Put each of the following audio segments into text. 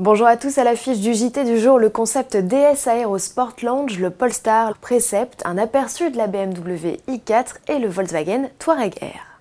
Bonjour à tous à l'affiche du JT du jour, le concept DS Aero Sport Lounge, le Polestar Precept, un aperçu de la BMW i4 et le Volkswagen Touareg Air.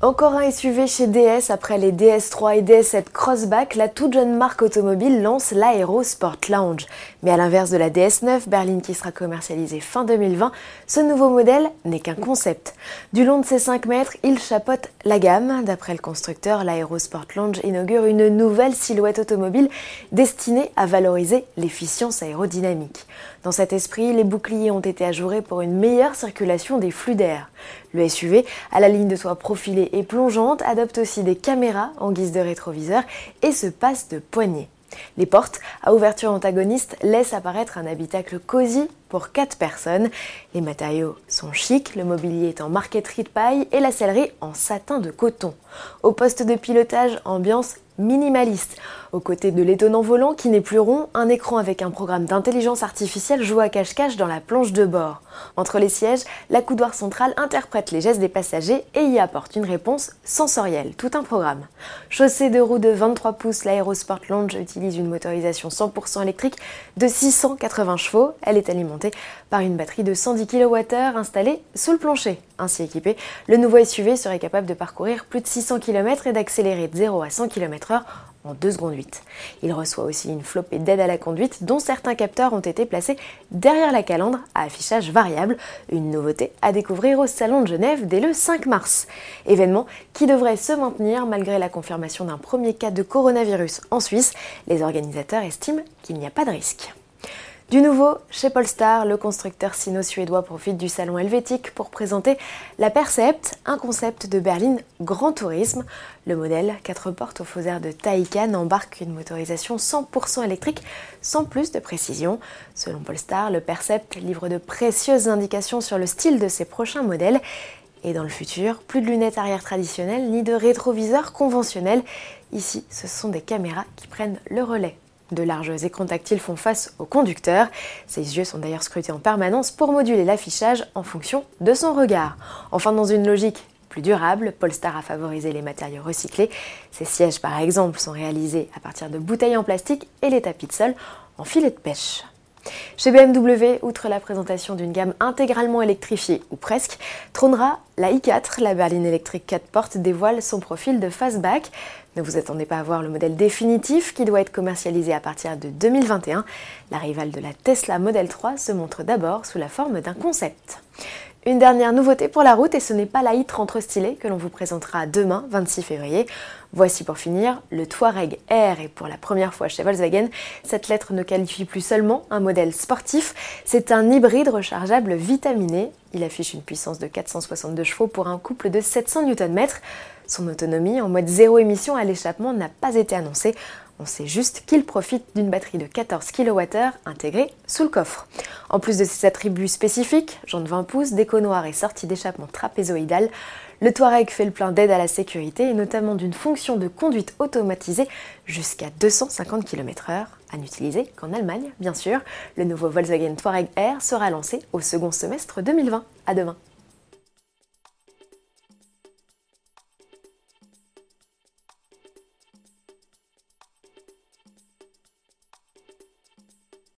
Encore un SUV chez DS après les DS3 et DS7 Crossback, la toute jeune marque automobile lance l'Aero Sport Lounge. Mais à l'inverse de la DS9 berline qui sera commercialisée fin 2020, ce nouveau modèle n'est qu'un concept. Du long de ses 5 mètres, il chapote la gamme. D'après le constructeur, l'Aero Sport Lounge inaugure une nouvelle silhouette automobile destinée à valoriser l'efficience aérodynamique. Dans cet esprit, les boucliers ont été ajourés pour une meilleure circulation des flux d'air. Le SUV, à la ligne de toit profilée et plongeante, adopte aussi des caméras en guise de rétroviseur et se passe de poignées. Les portes, à ouverture antagoniste, laissent apparaître un habitacle cosy pour 4 personnes. Les matériaux sont chics, le mobilier est en marqueterie de paille et la sellerie en satin de coton. Au poste de pilotage, ambiance minimaliste. Aux côtés de l'étonnant volant qui n'est plus rond, un écran avec un programme d'intelligence artificielle joue à cache-cache dans la planche de bord. Entre les sièges, la coudoir centrale interprète les gestes des passagers et y apporte une réponse sensorielle, tout un programme. Chaussée de roues de 23 pouces, l'Aerosport Lounge utilise une motorisation 100% électrique de 680 chevaux. Elle est alimentée par une batterie de 110 kWh installée sous le plancher. Ainsi équipé, le nouveau SUV serait capable de parcourir plus de 600 km et d'accélérer de 0 à 100 km/h en 2 secondes 8. Il reçoit aussi une flopée d'aide à la conduite dont certains capteurs ont été placés derrière la calandre à affichage variable, une nouveauté à découvrir au Salon de Genève dès le 5 mars. Événement qui devrait se maintenir malgré la confirmation d'un premier cas de coronavirus en Suisse. Les organisateurs estiment qu'il n'y a pas de risque. Du nouveau, chez Polestar, le constructeur sino-suédois profite du salon helvétique pour présenter la Percept, un concept de berline grand tourisme. Le modèle 4 portes au faux de Taycan embarque une motorisation 100% électrique sans plus de précision. Selon Polestar, le Percept livre de précieuses indications sur le style de ses prochains modèles. Et dans le futur, plus de lunettes arrière traditionnelles ni de rétroviseurs conventionnels. Ici, ce sont des caméras qui prennent le relais de larges écrans tactiles font face au conducteur. Ses yeux sont d'ailleurs scrutés en permanence pour moduler l'affichage en fonction de son regard. Enfin, dans une logique plus durable, Polestar a favorisé les matériaux recyclés. Ses sièges, par exemple, sont réalisés à partir de bouteilles en plastique et les tapis de sol en filet de pêche. Chez BMW, outre la présentation d'une gamme intégralement électrifiée, ou presque, trônera la i4, la berline électrique 4 portes dévoile son profil de fastback. Ne vous attendez pas à voir le modèle définitif qui doit être commercialisé à partir de 2021. La rivale de la Tesla Model 3 se montre d'abord sous la forme d'un concept. Une dernière nouveauté pour la route et ce n'est pas la i30 stylée que l'on vous présentera demain 26 février. Voici pour finir le Touareg Air et pour la première fois chez Volkswagen, cette lettre ne qualifie plus seulement un modèle sportif, c'est un hybride rechargeable vitaminé. Il affiche une puissance de 462 chevaux pour un couple de 700 Nm. Son autonomie en mode zéro émission à l'échappement n'a pas été annoncée. On sait juste qu'il profite d'une batterie de 14 kWh intégrée sous le coffre. En plus de ses attributs spécifiques, jantes 20 pouces, déco noir et sortie d'échappement trapézoïdale, le Touareg fait le plein d'aide à la sécurité et notamment d'une fonction de conduite automatisée jusqu'à 250 km/h, à n'utiliser qu'en Allemagne, bien sûr. Le nouveau Volkswagen Touareg Air sera lancé au second semestre 2020. À demain.